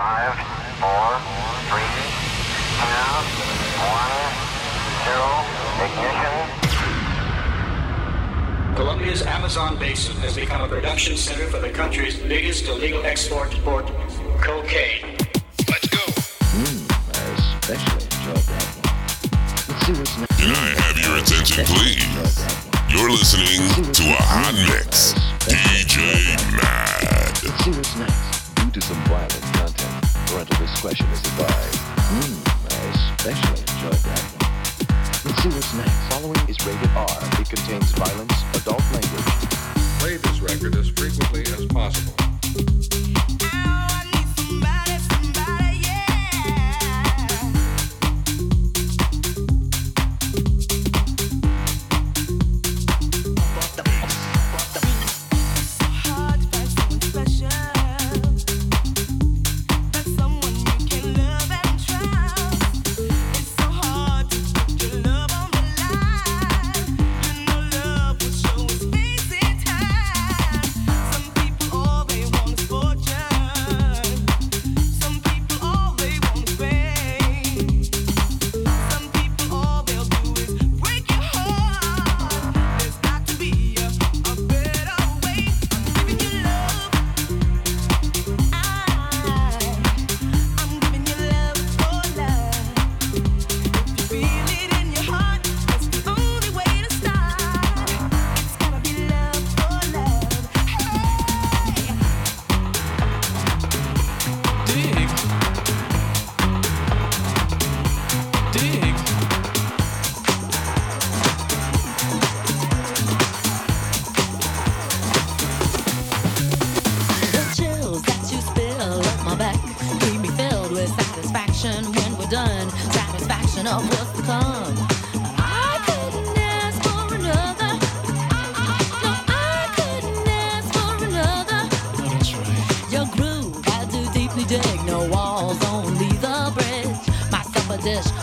Five, four, three, two, one, zero, ignition. Colombia's Amazon basin has become a production center for the country's biggest illegal export port, cocaine. Let's go. Mm, I especially enjoyed. Let's see what's next. Can I have your attention, please? You're listening to a hot mix. DJ Mad. Let's see what's next. Due to some violent content. Parental discretion is advised. Mmm, I especially enjoyed that one. Let's see what's next. Following is rated R. It contains violence, adult language. Play this record as frequently as possible.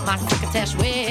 my crockettash with.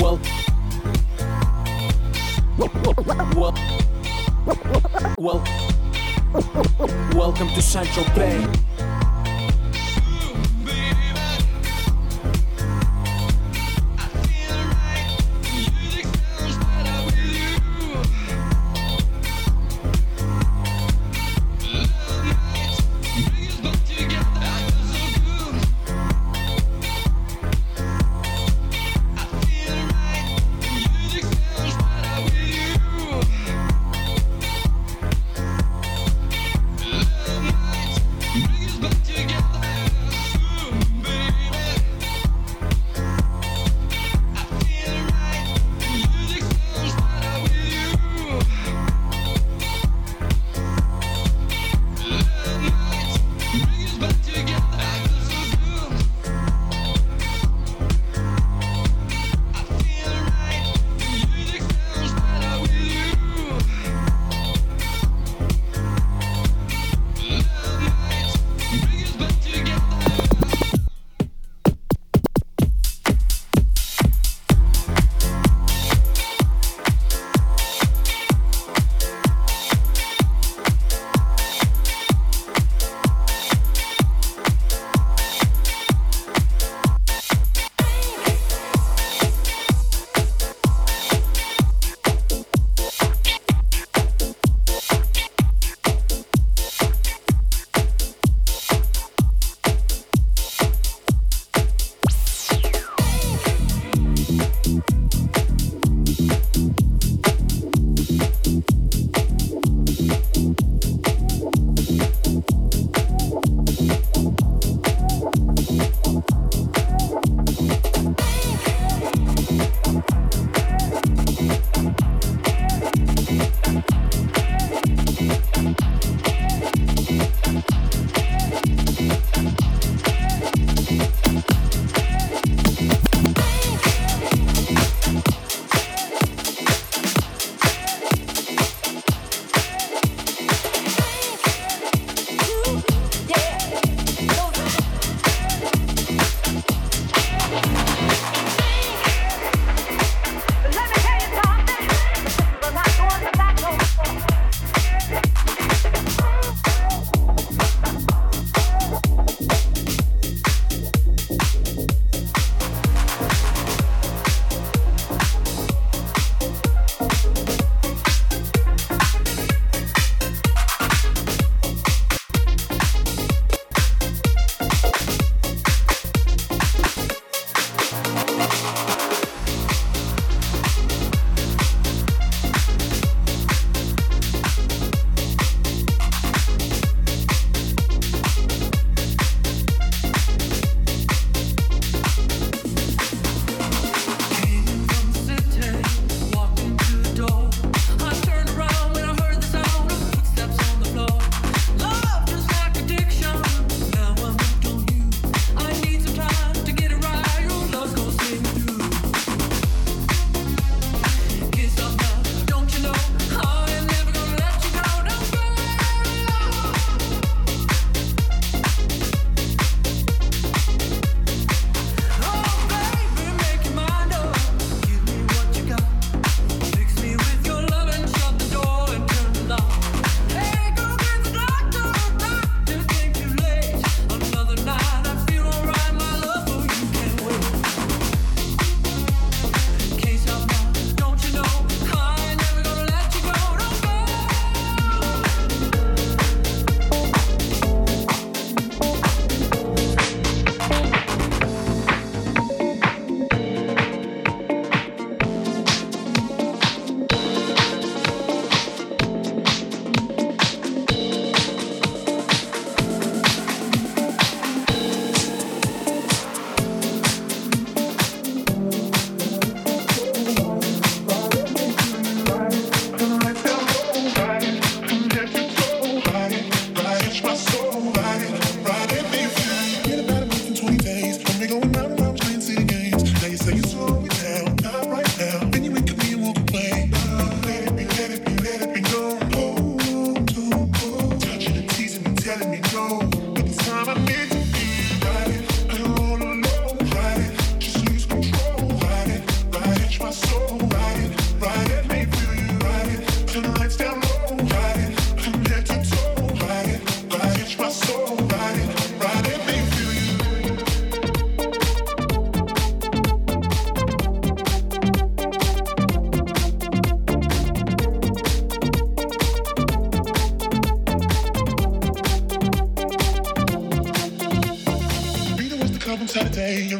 Well, well, well, welcome to Central Bay.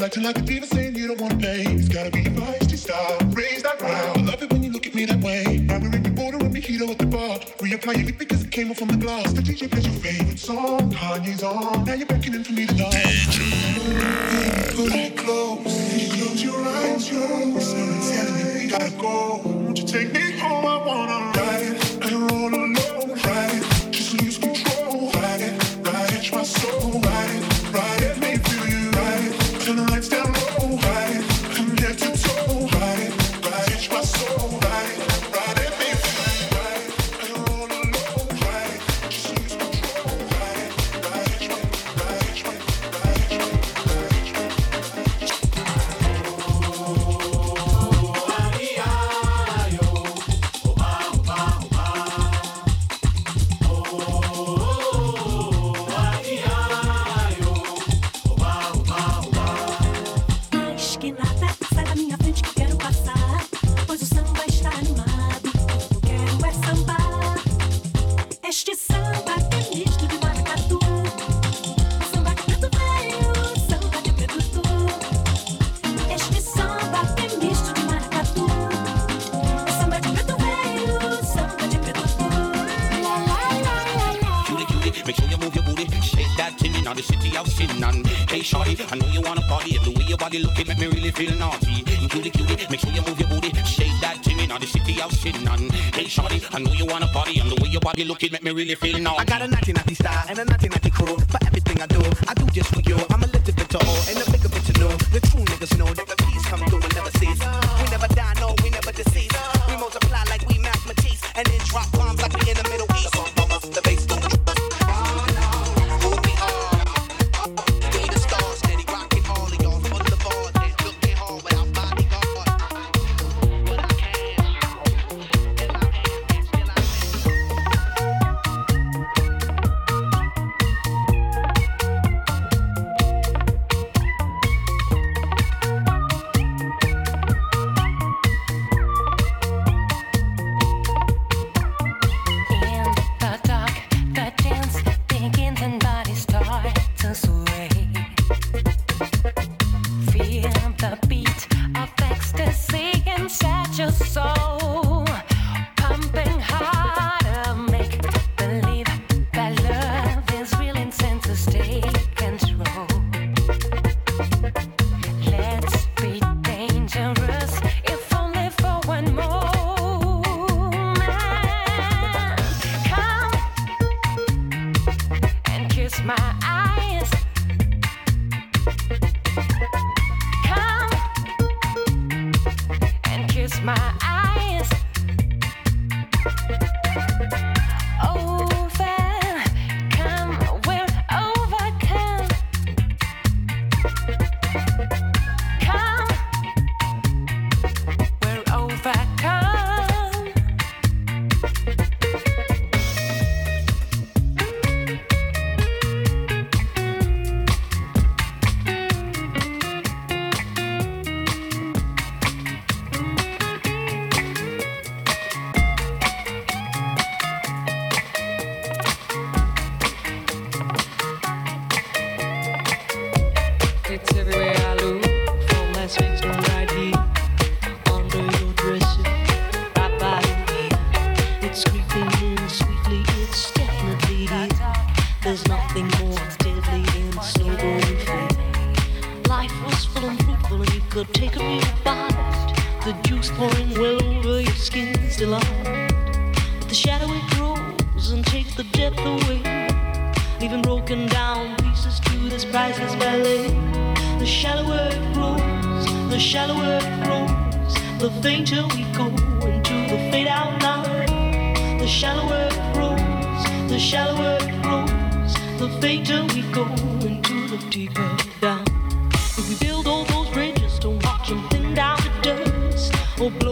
Acting like a diva saying you don't wanna play. It's gotta be your feisty style. Raise that round. I love it when you look at me that way. We're in your border and mojito at the bar. Reapply your lip because it came off from the glass. The DJ plays your favorite song. Kanye's on. Now you're beckoning for me to dance. Put it close. Close your eyes, yo. Someone's telling me gotta go. Won't you take me home? I wanna ride really feel naughty. I got a 1990 style over your delight. But the shadow it grows and takes the depth away leaving broken down pieces to this priceless ballet. The shallower it grows, the shallower it grows, the fainter we go into the fade out line. The shallower it grows, the shallower it grows, the fainter we go into the deeper down. If we build all those bridges to watch them thin down to dust, or blow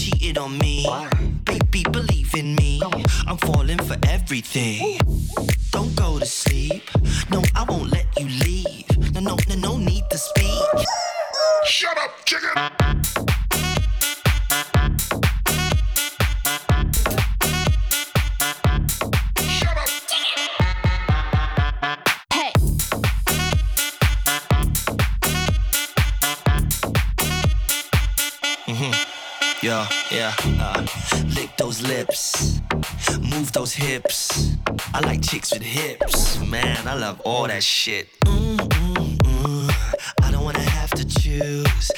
cheated on me. Baby, believe in me. I'm falling for everything. Don't go to sleep. No, I won't let you leave. No, no, no, no need to speak. Shut up, chicken. those hips. I like chicks with hips. Man, I love all that shit. Mm, mm, mm. I don't wanna have to choose.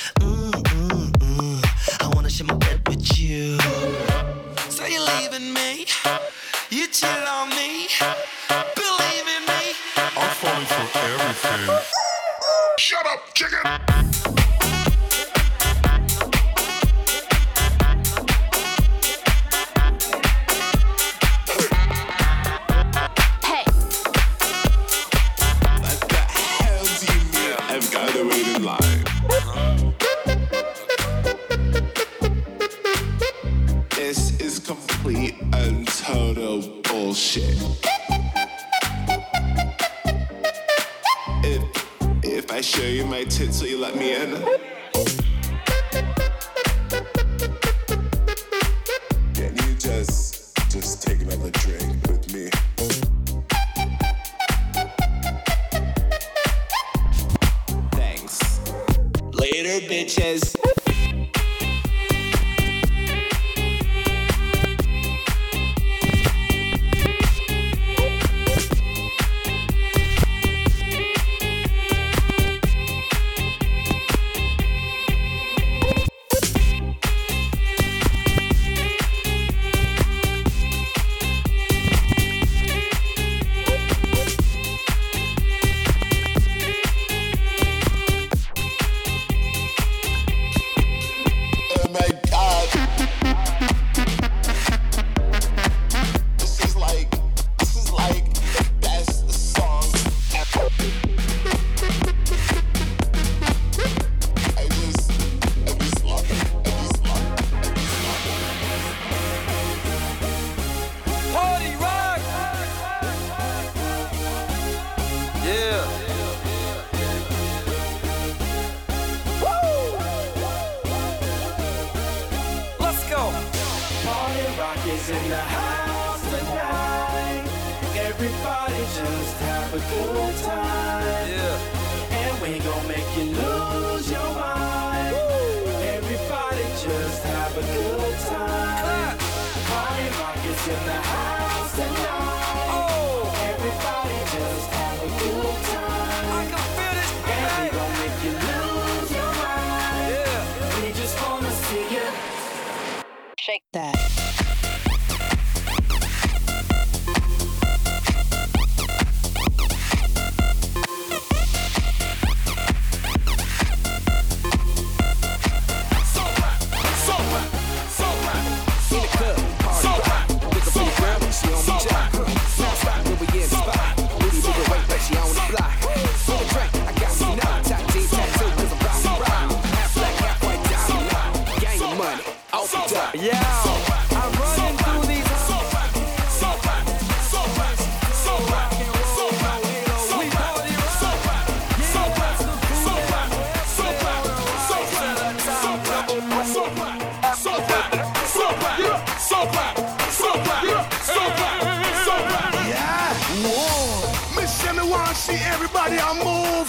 See everybody I move.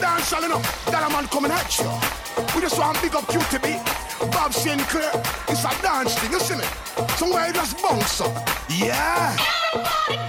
Dance all enough. That a man coming at you. We just want big up you to be Bob Sinclar. It's a dance thing, you see me? Somewhere it just bounce up. Yeah. Everybody.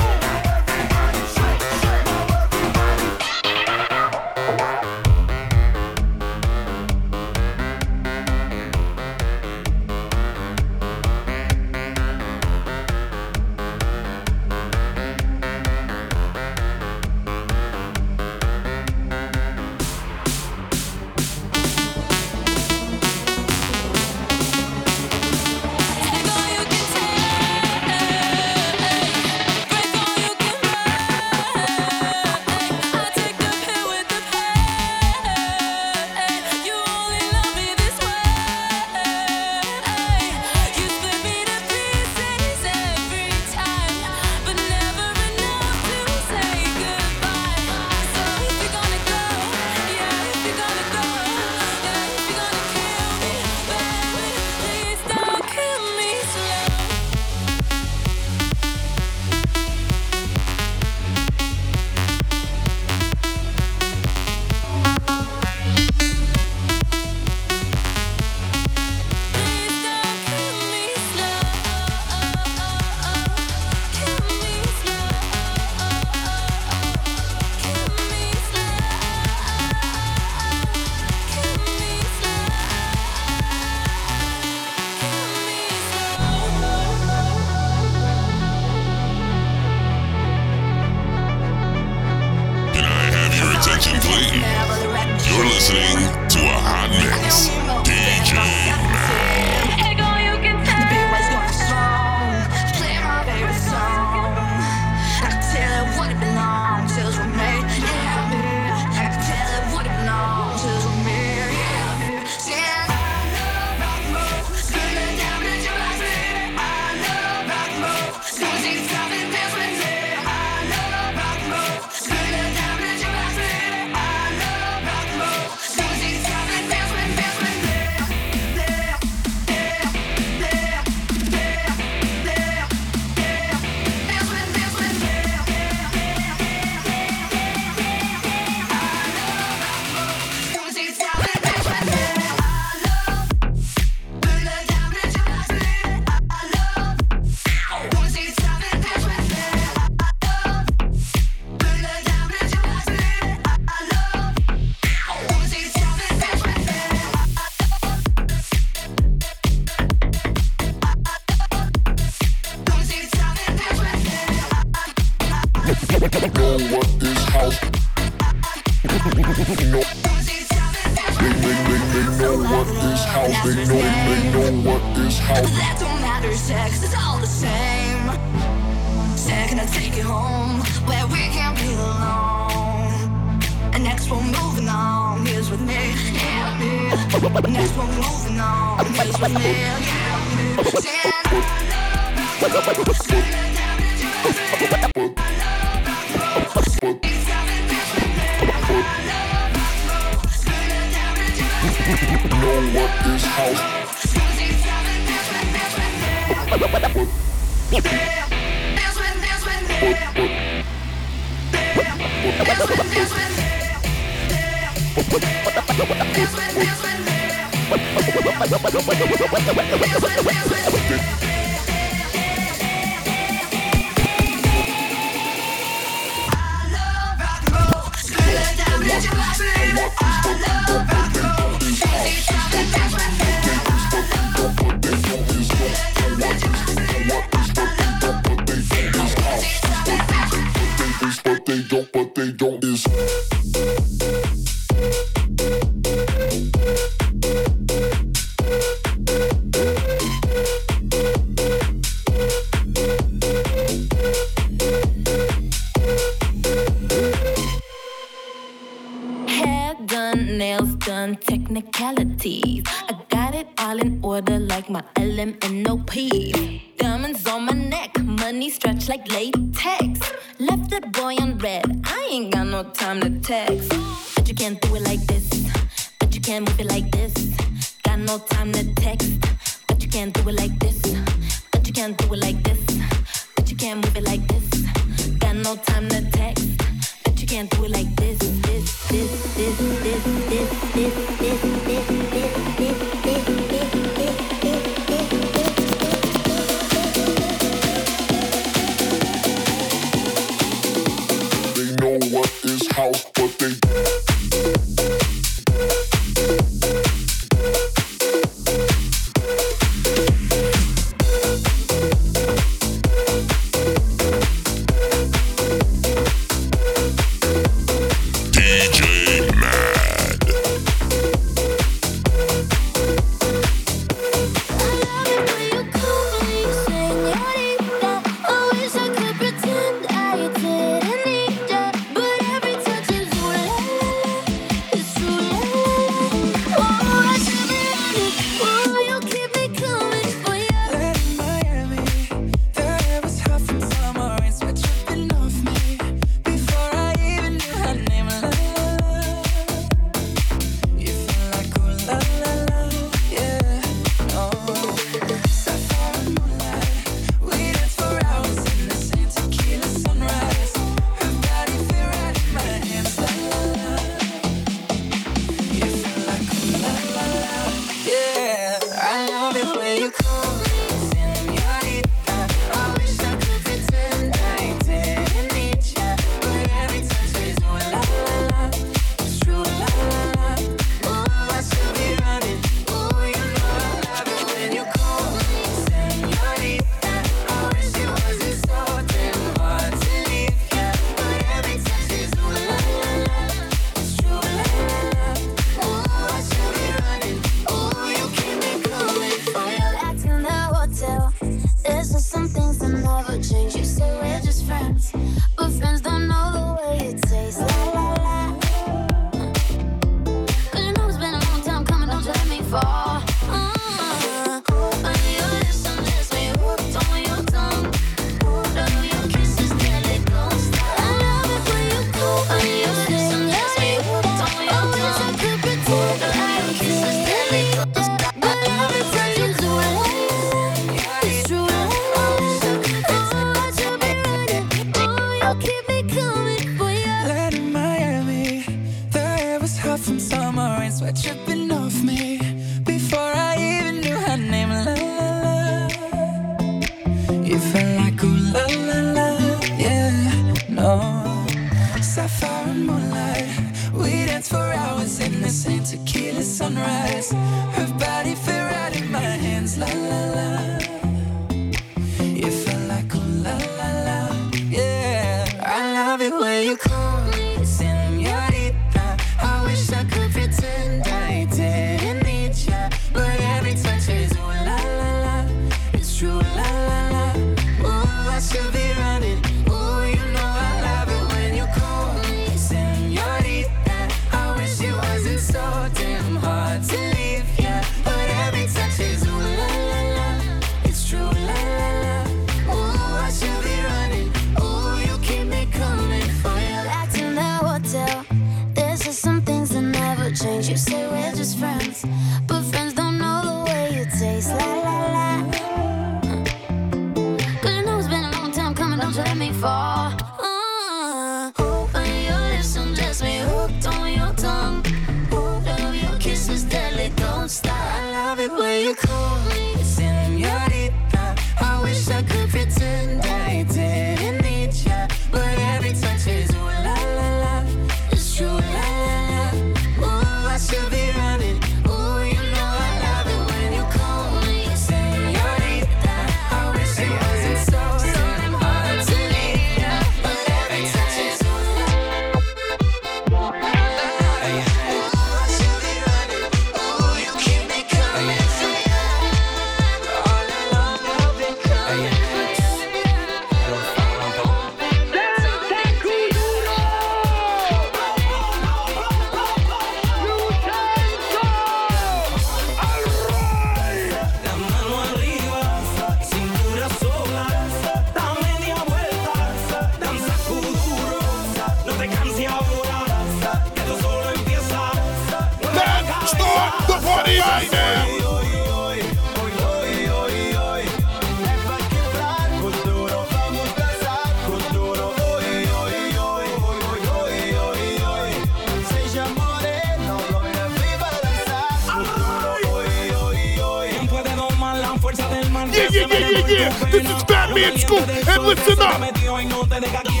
yeah, yeah, yeah. This is Batman School, and listen up.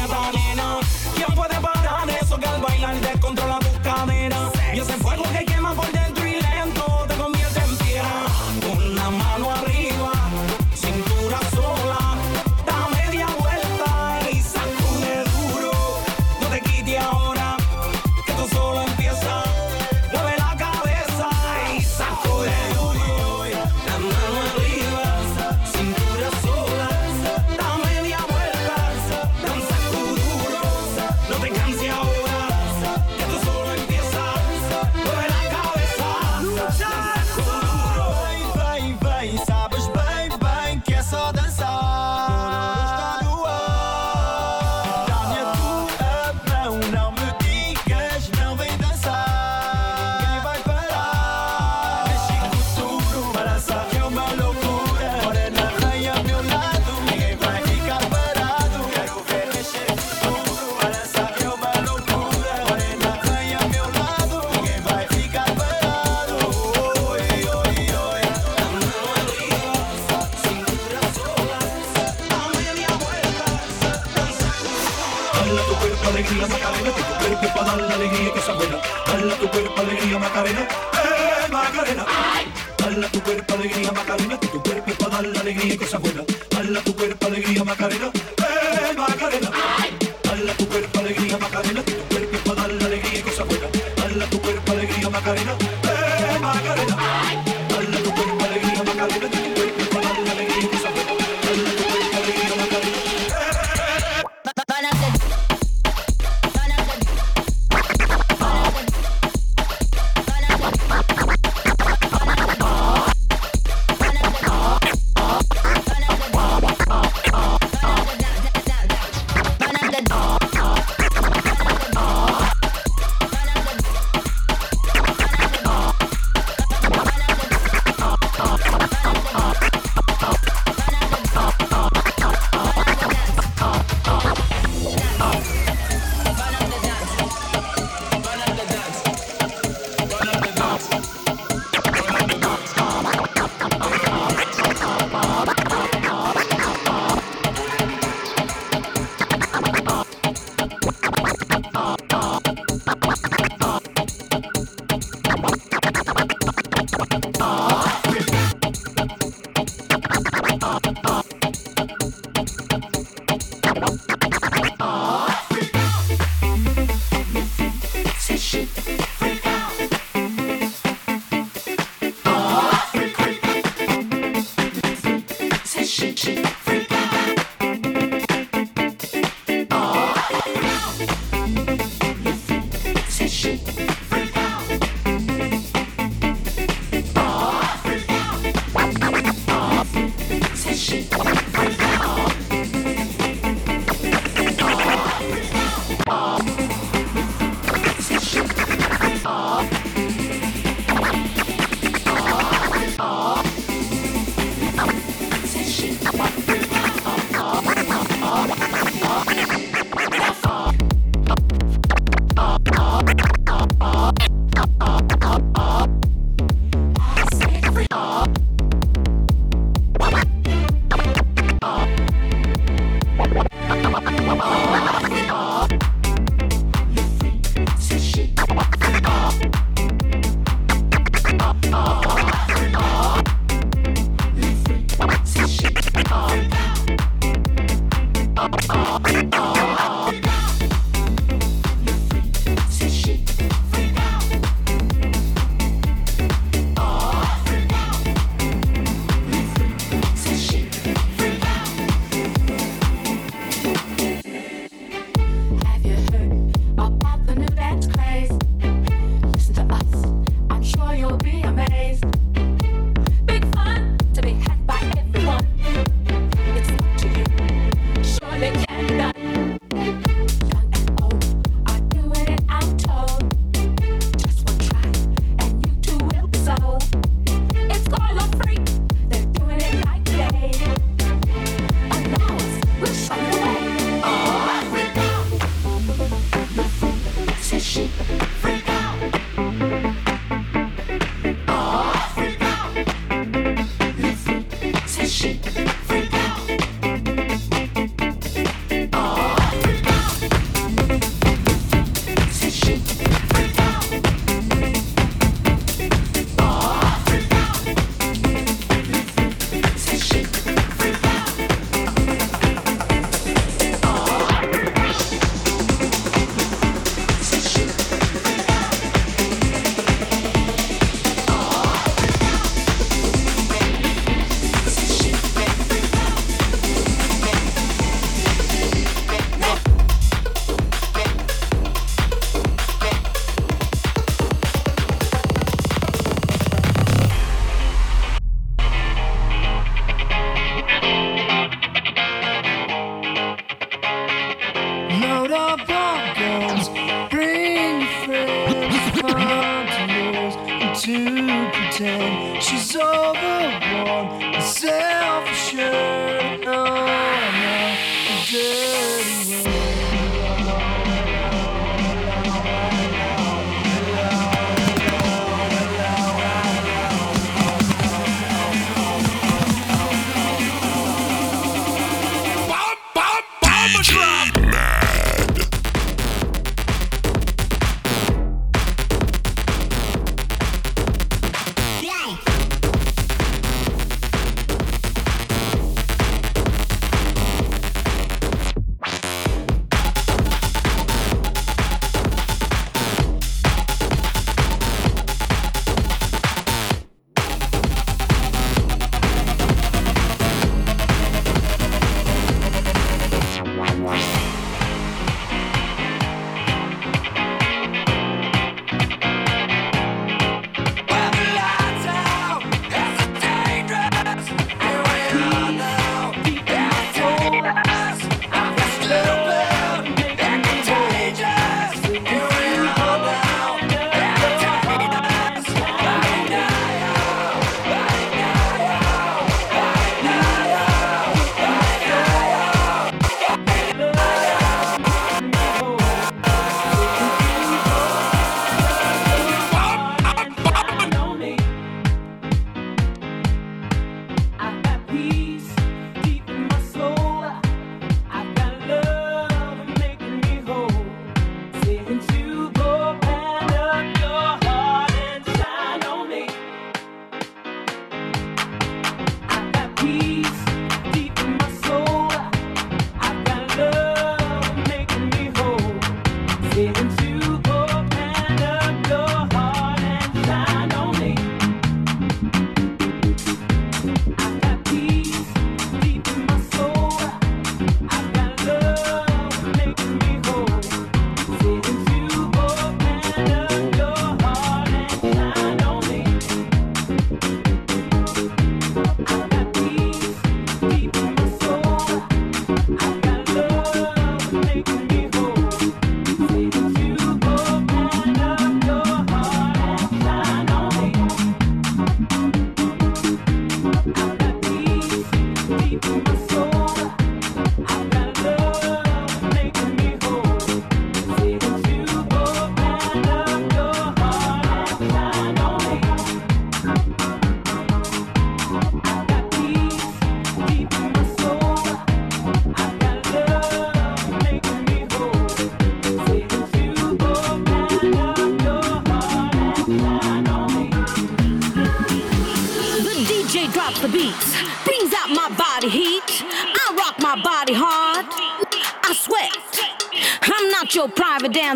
tu cuerpo alegría Macarena, eh Macarena. Baila tu cuerpo alegría Macarena, que tu cuerpo para dar la alegría y cosas buenas. Baila tu cuerpo alegría Macarena, eh Macarena. Baila tu cuerpo alegría Macarena, que tu cuerpo para dar la alegría y cosas buenas. Baila tu cuerpo alegría Macarena.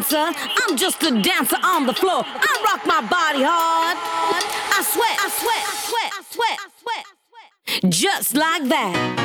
dancer. I'm just a dancer on the floor. I rock my body hard. I sweat, I sweat, I sweat, I sweat, I sweat, I sweat. Just like that.